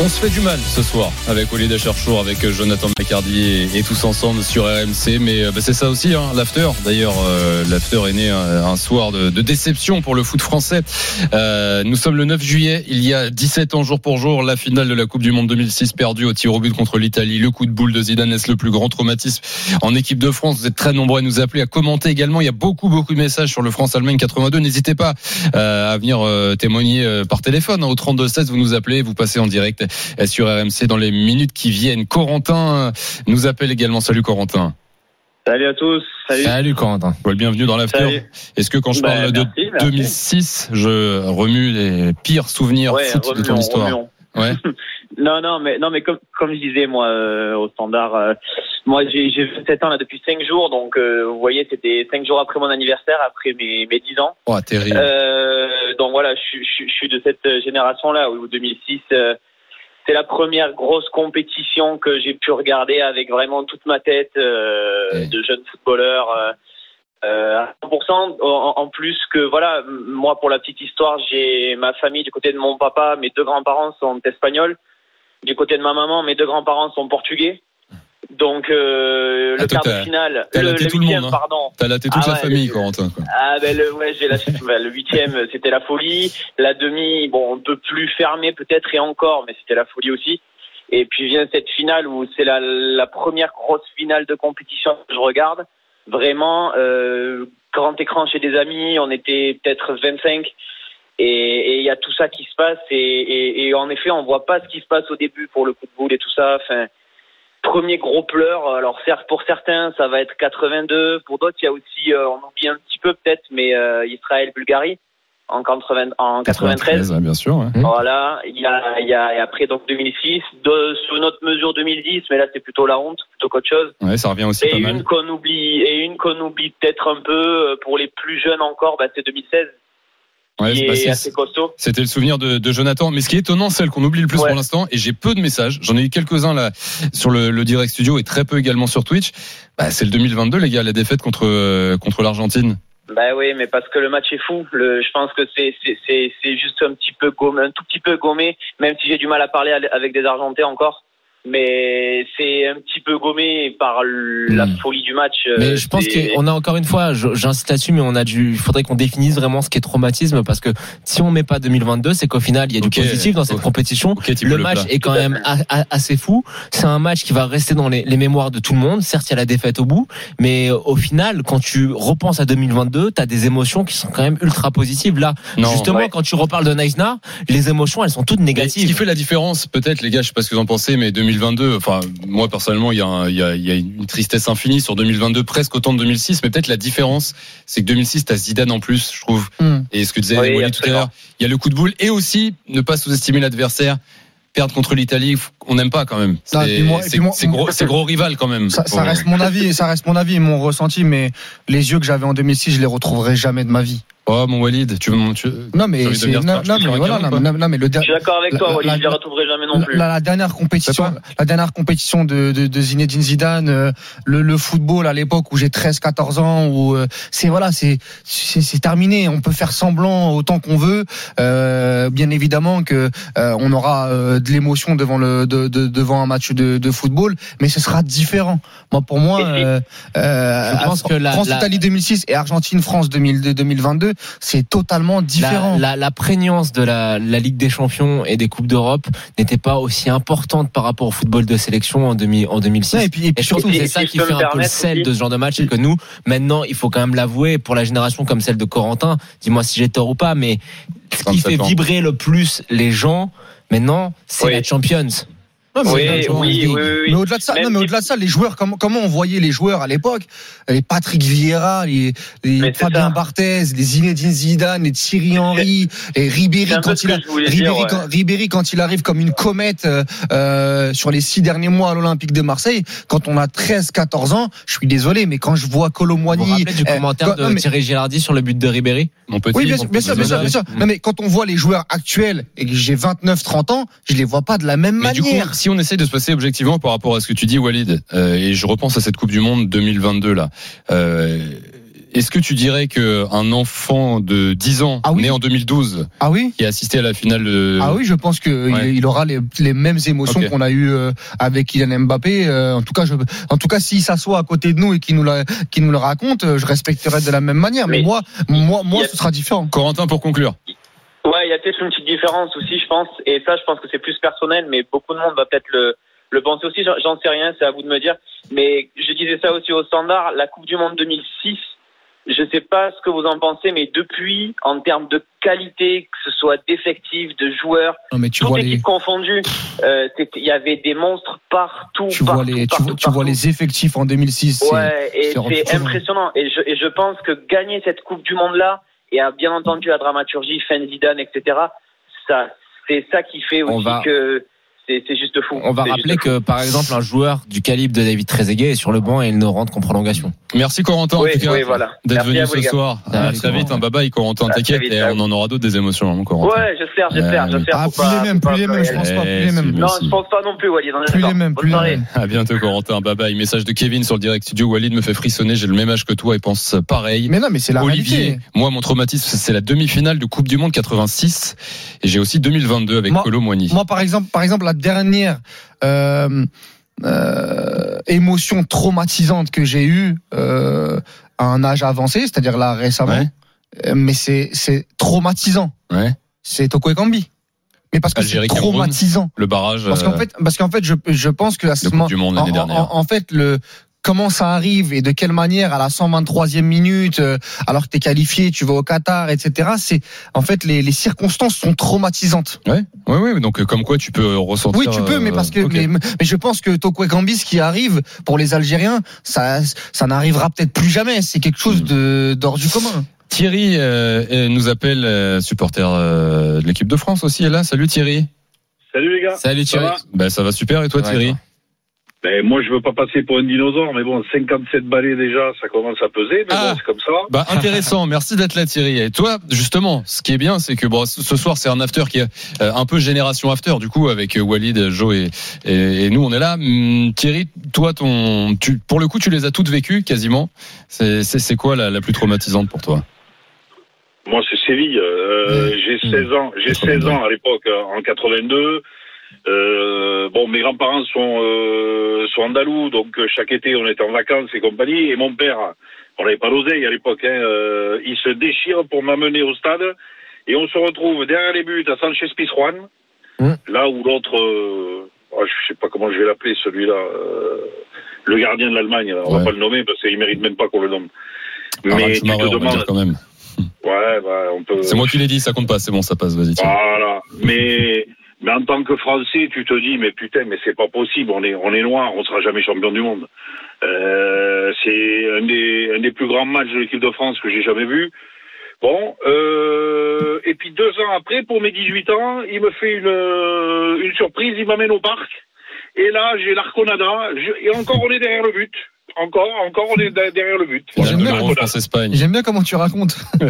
On se fait du mal ce soir avec Olivier Cherchour, avec Jonathan McCardy et, tous ensemble sur RMC. Mais bah, c'est ça aussi, hein, l'after. D'ailleurs, euh, l'after est né un, soir de, déception pour le foot français. Euh, nous sommes le 9 juillet. Il y a 17 ans jour pour jour, la finale de la Coupe du Monde 2006 perdue au tir au but contre l'Italie. Le coup de boule de Zidane est le plus grand traumatisme en équipe de France. Vous êtes très nombreux à nous appeler, à commenter également. Il y a beaucoup, beaucoup de messages sur le France-Allemagne 82. N'hésitez pas euh, à venir témoigner par téléphone. Au 32 16, vous nous appelez, vous passez en direct sur RMC dans les minutes qui viennent. Corentin nous appelle également. Salut Corentin. Salut à tous. Salut, Salut Corentin. Well, bienvenue dans l'after. Est-ce que quand je parle bah, de merci, merci. 2006, je remue les pires souvenirs ouais, foot de ton histoire remuons. Ouais. non, non, mais non, mais comme comme je disais moi euh, au standard, euh, moi j'ai j'ai 27 ans là depuis 5 jours, donc euh, vous voyez c'était 5 jours après mon anniversaire, après mes mes 10 ans. Oh, terrible. Euh, donc voilà, je, suis- je, suis- je suis de cette génération là où 2006. C'est la première grosse compétition que j'ai pu regarder avec vraiment toute ma tête euh, de jeune footballeur. euh, euh, à 100%. En, en plus que voilà, moi pour la petite histoire, j'ai ma famille du côté de mon papa, mes deux grands-parents sont espagnols. Du côté de ma maman, mes deux grands-parents sont portugais. Donc euh, Ah, le toi, quart de finale, le, laté le tout le huitième, monde, hein. pardon. T'as laté toute Ah la ouais, famille, le- Corentin. Quoi. Ah ben le, ouais, j'ai la, bah, le huitième, c'était la folie. La demi, bon, un peu plus fermé peut-être et encore, mais c'était la folie aussi. Et puis vient cette finale où c'est la, la première grosse finale de compétition que je regarde. Vraiment, euh, grand écran chez des amis, on était peut-être 25. Et et il y a tout ça qui se passe. Et, et, et en effet, on voit pas ce qui se passe au début pour le coup de boule et tout ça. Enfin, premier gros pleur. Alors certes, pour certains, ça va être 82. Pour d'autres, il y a aussi, euh, on oublie un petit peu peut-être, mais euh, Israël-Bulgarie en, 80 en 93. ouais, bien sûr. ouais. Voilà, il y a, il y a et après donc 2006, de, sur notre mesure 2010, mais là c'est plutôt la honte plutôt qu'autre chose. Ouais, ça revient aussi Et pas mal. une qu'on oublie et une qu'on oublie peut-être un peu euh, pour les plus jeunes encore, bah, c'est 2016 Ouais, qui est c'est- assez costaud. C'était le souvenir de, de Jonathan. Mais ce qui est étonnant, celle qu'on oublie le plus Ouais. pour l'instant, et j'ai peu de messages, j'en ai eu quelques-uns là sur le, le direct studio et très peu également sur Twitch, bah, c'est le 2022 les gars, la défaite contre, euh, contre l'Argentine. Bah oui, mais parce que le match est fou. Le, je pense que c'est c'est juste un petit peu gommé, un tout petit peu gommé, même si j'ai du mal à parler avec des Argentais encore. Mais c'est un petit peu gommé par la Hmm. folie du match. euh, Mais je pense qu'on a encore une fois, j'insiste là-dessus, mais on a dû, il faudrait qu'on définisse vraiment ce qu'est traumatisme parce que si on met pas 2022, c'est qu'au final il y a du positif dans cette compétition. Le match Plat. est quand même assez fou. C'est un match qui va rester dans les, les mémoires de tout le monde. Certes, il y a la défaite au bout, mais au final, quand tu repenses à 2022, tu as des émotions qui sont quand même ultra positives. Là, Non. justement, ouais. quand tu reparles de Neisner, les émotions, elles sont toutes Mais Ce qui négatives. fait la différence, peut-être, les gars, je sais pas ce que vous en pensez, mais 2022, enfin, moi, personnellement, il y, a un- il y, a, il y a une tristesse infinie sur 2022, presque autant de 2006, mais peut-être la différence, c'est que 2006, t'as Zidane en plus, je trouve. Hmm. Et ce que disait Oui, Wally tout à l'heure, il y a le coup de boule, et aussi, ne pas sous-estimer l'adversaire. Perdre contre l'Italie, on n'aime pas quand même. C'est gros, c'est gros rival quand même. Ça, ça reste mon avis, ça reste mon avis et mon ressenti, mais les yeux que j'avais en 2006, je les retrouverai jamais de ma vie. Oh, mon Walid, tu veux mon. tu- Non, mais non, star, je non, mais voilà, non, quoi. non, non, mais le Je der- suis d'accord avec La- toi, la- la- je les retrouverai jamais non plus. la, la dernière compétition, la dernière compétition de, de, de Zinedine Zidane, euh, le, le football à l'époque où j'ai 13-14 ans, où euh, c'est voilà, c'est, c'est c'est terminé. On peut faire semblant autant qu'on veut. Euh, bien évidemment que euh, on aura euh, de l'émotion devant le de, de- devant un match de, de football, mais ce sera différent. Moi, pour moi, euh, euh, Je pense que la- France la- Italie 2006 et Argentine France 2002 2022, c'est totalement différent. La, la, la prégnance de la, la Ligue des Champions et des Coupes d'Europe n'était pas aussi importante par rapport au football de sélection en, demi, en 2006. Ouais, et puis, et surtout, c'est ça si qui fait un peu le sel aussi. de ce genre de match, c'est que nous, maintenant, il faut quand même l'avouer, pour la génération comme celle de Corentin, dis-moi si j'ai tort ou pas, mais ce qui 27 fait ans. vibrer le plus les gens, maintenant, c'est Oui. la Champions. Non, mais, Oui, mais- oui, oui, oui, oui. mais au-delà de ça, non, mais au-delà de ça, les joueurs, comment, comment on voyait les joueurs à l'époque? Les Patrick Vieira, les, les Fabien. Barthez, les Zinedine Zidane, les Thierry Henry, les Ribéry quand il a, Ribéry, dire, ouais. quand, Ribéry quand il arrive comme une comète euh, euh, sur les six derniers mois à l'Olympique de Marseille. Quand on a 13, 14 ans, je suis désolé, mais quand je vois Vous vous Colomboigny, rappelez du euh, commentaire quand- de non, mais- Thierry Girardi sur le but de Ribéry? Mon petit. oui, bien sûr, bien sûr, bien sûr, bien sûr. Non, mais quand on voit les joueurs actuels et que j'ai 29, 30 ans, je les vois pas de la même Mais du coup, manière. Si on essaie de se passer objectivement par rapport à ce que tu dis, Walid, euh, et je repense à cette Coupe du Monde 2022 là. euh, est-ce que tu dirais que un enfant de 10 ans Ah oui. né en 2012 ah oui qui a assisté à la finale de Ah oui, je pense que Ouais. il, il aura les, les mêmes émotions qu'on a eu euh, avec Kylian Mbappé. Euh, en tout cas, je, en tout cas, s'il s'assoit à côté de nous et qu'il nous la, qu'il nous le raconte, euh, je respecterai de la même manière. Mais, Mais moi, moi, moi, a- ce sera différent. Corentin pour conclure. Ouais, il y a peut-être une petite différence aussi, je pense. Et ça, je pense que c'est plus personnel, mais beaucoup de monde va peut-être le, le penser aussi. J'en- sais rien, c'est à vous de me dire. Mais je disais ça aussi au standard. La Coupe du Monde 2006, je sais pas ce que vous en pensez, mais depuis, en termes de qualité, que ce soit d'effectifs, de joueurs, Non, mais tu vois euh, il y avait des monstres partout. tu vois partout, les, tu vois, tu vois les effectifs en 2006. c'est- Ouais, et c'est impressionnant. Et je, et je pense que gagner cette Coupe du Monde-là, et à bien entendu la dramaturgie, fin etc., ça, c'est ça qui fait aussi va- que c'est juste fou. On va rappeler que, par exemple, un joueur du calibre de David Trezeguet est sur le banc et il ne rentre qu'en prolongation. Merci Corentin Oui, en tout cas oui, voilà. d'être venu à vous, ce soir. Ah, À très vite, un bye bye Corentin, t'inquiète, et on en aura d'autres des émotions, hein, Corentin. Ouais, j'espère, j'espère, j'espère. Ah, plus pas- les mêmes, plus les mêmes, je pense pas, plus les mêmes. Non, je pense pas non plus, Walid. Plus les mêmes, plus les mêmes. À bientôt Corentin, bye bye. Message de Kevin sur le direct studio. Walid me fait frissonner, j'ai le même âge que toi et pense pareil. Mais non, mais c'est la Olivier, réalité. moi mon traumatisme c'est la demi-finale de Coupe du Monde 86 et j'ai aussi 2022 avec Colo Moigny. Moi, par exemple, par exemple, la dernière euh, euh, émotion traumatisante que j'ai eue euh, à un âge avancé, c'est-à-dire là récemment, Ouais. mais c'est c'est traumatisant. Ouais. C'est Toko Ekambi. Mais parce que c'est Cameroun. traumatisant. Le barrage Parce qu'en fait, parce qu'en fait, je, je pense que à ce moment, du Monde l'année en- dernière. en- en fait, le comment ça arrive et de quelle manière à la 123e minute, euh, alors que t'es qualifié, tu vas au Qatar, etc. C'est en fait les, les circonstances sont traumatisantes. Ouais, ouais, ouais. Donc euh, comme quoi tu peux ressentir. Oui, tu peux, mais euh, parce que ok. mais, mais je pense que Toko Ekambi, ce qui arrive pour les Algériens, ça ça n'arrivera peut-être plus jamais. C'est quelque chose Hmm. de d'hors du commun. Thierry euh, euh, nous appelle euh, supporter euh, de l'équipe de France aussi. est là. Salut Thierry. Salut les gars. Salut Ça Thierry. va? Ben ça va super et toi Ouais, Thierry? toi. Ben, moi, je veux pas passer pour un dinosaure, mais bon, 57 balais déjà, ça commence à peser, mais Ah. bon, c'est comme ça. Bah intéressant, merci d'être là Thierry. Et toi, justement, ce qui est bien, c'est que bon, ce soir c'est un after qui est euh, un peu génération after, du coup avec euh, Walid, Joe et, et, et nous on est là. Hum, Thierry, toi, ton, tu, pour le coup, tu les as toutes vécues quasiment. C'est quoi la, la plus traumatisante pour toi? Moi, c'est Séville. Euh, Mmh. J'ai 16 ans. J'ai 16 ans à l'époque, euh, en 82. Euh, bon, mes grands-parents sont euh, sont andalous, donc euh, chaque été on était en vacances et compagnie. Et mon père, on n'avait pas l'oseille à l'époque, hein, euh, il se déchire pour m'amener au stade. Et on se retrouve derrière les buts à Sanchez Pizjuan, Mmh. là où l'autre, euh, oh, je sais pas comment je vais l'appeler celui-là, euh, le gardien de l'Allemagne. On Ouais. va pas le nommer parce qu'il mérite même pas qu'on le nomme. Aran Mais tu te on va demandes, dire quand même. ouais, ouais, on peut. C'est moi qui l'ai dit, ça compte pas, c'est bon, ça passe, vas-y. Voilà. Mais, mais en tant que Français, tu te dis, mais putain, mais c'est pas possible. On est, on est noir, on sera jamais champion du monde. Euh, c'est un des, un des plus grands matchs de l'équipe de France que j'ai jamais vu. Bon, euh, et puis deux ans après, pour mes 18 ans, il me fait une, une surprise, il m'amène au parc. Et là, j'ai l'Arconada, et encore on est derrière le but. Encore, encore on est de- derrière le but. J'aime bien. J'aime bien comment tu racontes.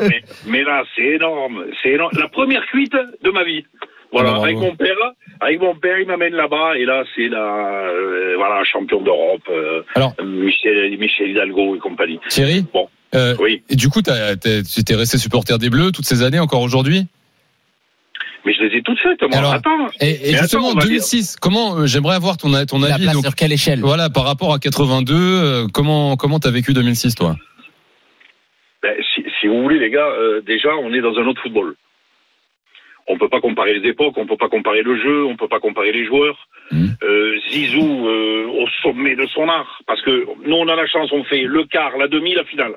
mais, mais là, c'est énorme. C'est énorme. La première cuite de ma vie. Voilà, Ah, avec mon père, avec mon père, il m'amène là-bas et là, c'est la, euh, voilà, champion d'Europe, euh, Alors- Michel, Michel Hidalgo et compagnie. Thierry Bon. euh, Oui, et du coup, tu t'es resté supporter des Bleus toutes ces années, encore aujourd'hui? Mais je les ai toutes faites, moi. Alors, Attends. Et, justement, attends, on va 2006, comment euh, j'aimerais avoir ton, ton La avis place donc, sur quelle échelle? Voilà, par rapport à 82, euh, comment comment t'as vécu 2006, toi? Ben, si, si vous voulez, les gars, euh, déjà, on est dans un autre football. On peut pas comparer les époques, on peut pas comparer le jeu, on peut pas comparer les joueurs. Euh, Zizou euh, au sommet de son art, parce que nous, on a la chance, on fait le quart, la demi, la finale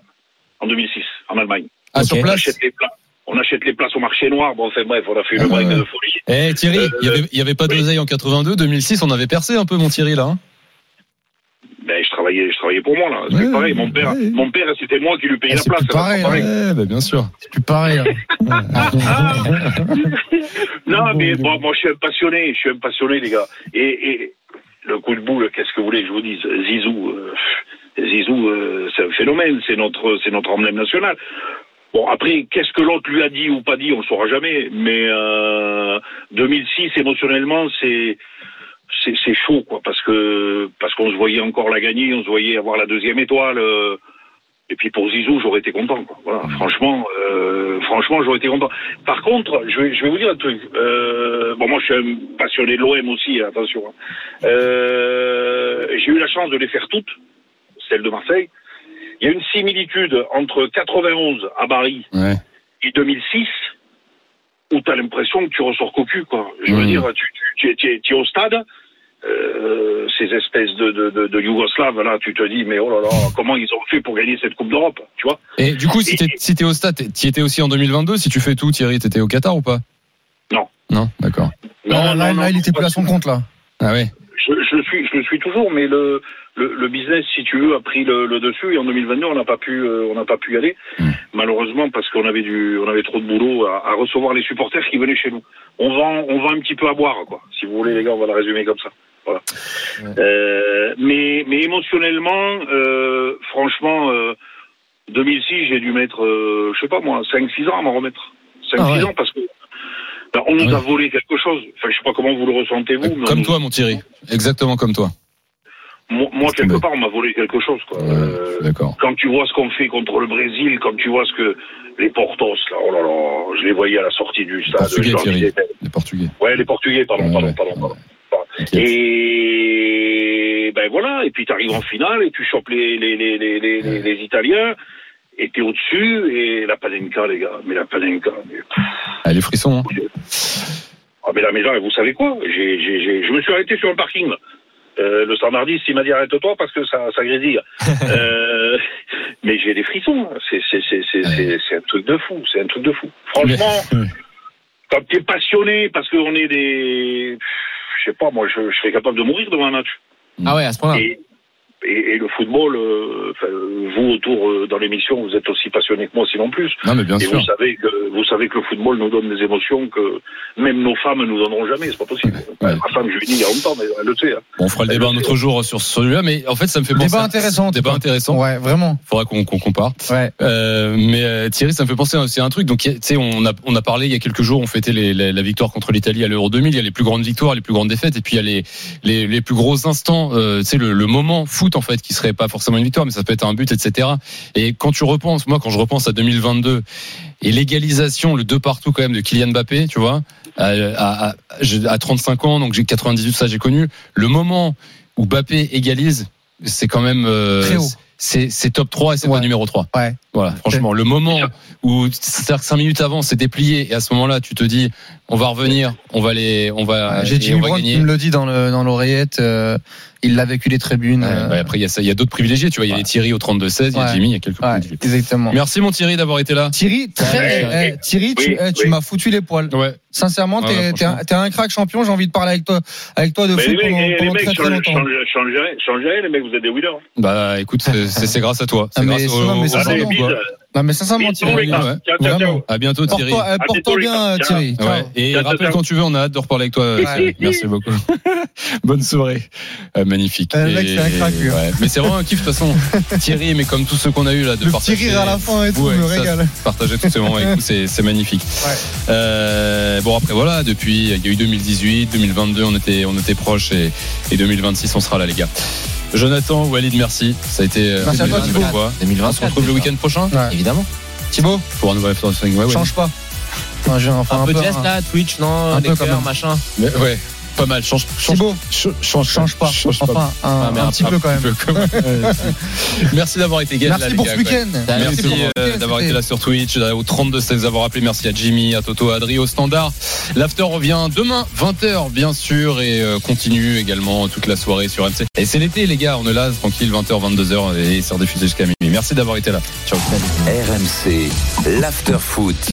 en 2006 en Allemagne. Ah, sur On place? Achète les places. On achète les places au marché noir. Bon, enfin bref, on a fait une break de folie. Eh Thierry, Euh, il y avait, y avait pas oui. d'oseille en 82, 2006, on avait percé un peu mon Thierry là. hein. Ben, je travaillais, je travaillais pour moi là. C'est Ouais, pareil. Mon père, ouais. mon père, c'était moi qui lui payais Ah, la c'est place. plus pareil, c'est pas Ouais, bah, bien sûr. C'est plus pareil. hein. Non, mais bon, moi, je suis un passionné. Je suis un passionné, les gars. Et, et le coup de boule, qu'est-ce que vous voulez que je vous dise? Zizou, euh, Zizou, euh, c'est un phénomène. C'est notre, c'est notre emblème national. Bon, après, qu'est-ce que l'autre lui a dit ou pas dit, on ne saura jamais. Mais euh, 2006, émotionnellement, c'est c'est c'est chaud, quoi, parce que parce qu'on se voyait encore la gagner, on se voyait avoir la deuxième étoile. euh, et puis pour Zizou, j'aurais été content. Quoi. Voilà, franchement, euh, franchement, j'aurais été content. Par contre, je vais, je vais vous dire un truc. Euh, bon, moi, je suis un passionné de l'OM aussi, attention. hein. Euh, J'ai eu la chance de les faire toutes, celles de Marseille. Il y a une similitude entre 91 à Paris Ouais. et 2006 où tu as l'impression que tu ressors cocu, quoi. Je veux Mhm. dire, tu, tu, tu, es- tu es au stade, euh, ces espèces de, de, de, de Yougoslaves, là, tu te dis, mais oh là là, comment ils ont fait pour gagner cette Coupe d'Europe, tu vois? Et du coup, si t'es si au stade, t'y étais aussi en 2022. Si tu fais tout, Thierry, t'étais au Qatar ou pas? Non. Non, d'accord. Là, là, là, il était plus à son compte, là. Ah ouais. Je, je le suis, je le suis toujours, mais le, le, le business, si tu veux, a pris le, le dessus. Et en 2022, on n'a pas pu, euh, on n'a pas pu y aller, Mm. malheureusement, parce qu'on avait du, on avait trop de boulot à, à recevoir les supporters qui venaient chez nous. On vend, on vend un petit peu à boire, quoi. Si vous voulez, les gars, on va le résumer comme ça. Voilà. Euh, mais, mais émotionnellement, euh, franchement, euh, 2006, j'ai dû mettre, euh, je sais pas moi, 5-6 ans à m'en remettre. 5-6 Ah ouais. ans parce que ben, on nous Ouais. a volé quelque chose. Enfin, je sais pas comment vous le ressentez vous. mais Comme nous- toi, mon Thierry. Exactement comme toi. moi, quelque part, on m'a volé quelque chose. Quoi. Ouais, Euh, D'accord. quand tu vois ce qu'on fait contre le Brésil, quand tu vois ce que les Portos, là, oh là là, je les voyais à la sortie du stade. Portugais, je leur Thierry. disais, Les Portugais. Ouais, les Portugais, pardon, Ouais, pardon, ouais. pardon, pardon. Et ben voilà, et puis tu arrives en finale et tu chopes les, les, les, les, les, les, les Italiens t'es au-dessus et la Panenka, les gars, mais la Panenka, mais, Ah, les frissons. Hein. ah, mais là, mais là, vous savez quoi? J'ai, j'ai, Je me suis arrêté sur un parking. là. Euh, le standardiste, il m'a dit arrête-toi parce que ça, ça grésille. euh, mais j'ai des frissons. C'est, c'est, un truc de fou. C'est un truc de fou. Franchement, quand tu es passionné parce qu'on est des. Je sais pas, moi, je, je serais capable de mourir devant un match. Ah ouais, à ce point-là. Et, le football, euh, enfin, vous autour euh, dans l'émission, vous êtes aussi passionné que moi, sinon plus. Non, mais bien et sûr. vous savez que vous savez que le football nous donne des émotions que même nos femmes nous donneront jamais. C'est pas possible. Ouais. Ma femme, je lui dit il y a longtemps, mais elle le sait. hein. Bon, on fera le débat un autre jour sur celui-là, mais en fait, ça me fait penser. Débat à- intéressant. Débat intéressant. Ouais, vraiment. Faudra qu'on compare. Ouais. Euh, mais euh, Thierry, ça me fait penser aussi à un truc. Donc, tu sais, on a on a parlé il y a quelques jours, on fêtait les- la, la victoire contre l'Italie à l'Euro 2000. Il y a les plus grandes victoires, les plus grandes défaites, et puis il y a les les, les plus gros instants. Euh, tu sais, le, le moment foot en fait, qui serait pas forcément une victoire, mais ça peut être un but, etc. Et quand tu repenses, moi, quand je repense à 2022 et l'égalisation, le deux partout quand même de Kylian Mbappé, tu vois, à, à, à, j'ai- à 35 ans, donc j'ai 98, ça j'ai connu. Le moment où Mbappé égalise, c'est quand même euh, Très haut. c'est c'est top 3 et c'est Ouais. pas numéro 3. Ouais. Voilà, franchement, le moment où c'est-à-dire que 5 minutes avant, c'est déplié et à ce moment-là, tu te dis on va revenir, on va les on va J'ai et Jimmy on va Brown qui me le dit dans le dans l'oreillette. euh, il l'a vécu les tribunes. Ouais, euh, ouais, après il y a ça, il y a d'autres privilégiés, tu vois, il y a Ouais. les Thierry au 32 16, il y a. Jimmy, il y a quelques ouais, privilégiés. exactement. Merci mon Thierry d'avoir été là. Thierry, très, Ouais. eh, Thierry, tu, Oui, eh, tu oui. m'as foutu les poils. Ouais. Sincèrement, Ouais, t'es ouais, t'es un, franchement. t'es un crack champion. J'ai envie de parler avec toi, avec toi de Mais foot les mecs, pendant, eh, les pendant mecs très longtemps. les mecs, vous êtes des winners. Bah écoute, c'est grâce à toi. Ah, C'est mais grâce c'est- au, Allez, non, bise. quoi. Non, mais sincèrement, Thierry. Vraiment. ciao. À bientôt Thierry. Porte-toi À porte-toi bien. Thierry. Ciao. Ouais. Et Ciao, rappelle ciao. quand tu veux, on a hâte de reparler avec toi. Ouais. Merci beaucoup. Bonne soirée. Euh, magnifique. Euh, le mec, Et- c'est un crack, lui. ouais. Mais c'est vraiment un kiff de toute façon. Thierry, mais comme tous ceux qu'on a eu là, de Le partager. rire à la fin et tout, Ouais, me ça, régale. Partager tous ces moments avec nous, c'est c'est magnifique. Ouais. Euh, bon après voilà, depuis il y a eu 2018, 2022, on était on était proches et, et 2026 on sera là les gars. Jonathan, Walid, merci. Ça a été euh, Merci à toi, une Thibaut. belle fois. 2024, On se retrouve le week-end prochain Ouais. Évidemment. Thibaut, pour un nouvel After Swing. Ouais, ouais. change pas. Enfin, enfin, un, peu de hein. geste là, Twitch, non, Un les peu cœurs, machin. Mais, ouais, pas mal. Change, change, change, change, change pas. change pas. Enfin, un, Ah, un petit peu quand même. peu quand même. Merci d'avoir été là, Merci pour gars, ce quoi. week-end. Merci euh, d'avoir été là sur Twitch, euh, au 32 16 d'avoir appelé. Merci à Jimmy, à Toto, à Adri, au standard. L'after revient demain 20h bien sûr et euh, continue également toute la soirée sur MC. Et c'est l'été les gars, on est là tranquille 20h 22h et c'est rediffusé jusqu'à minuit. Merci d'avoir été là. Ciao. RMC, l'after foot.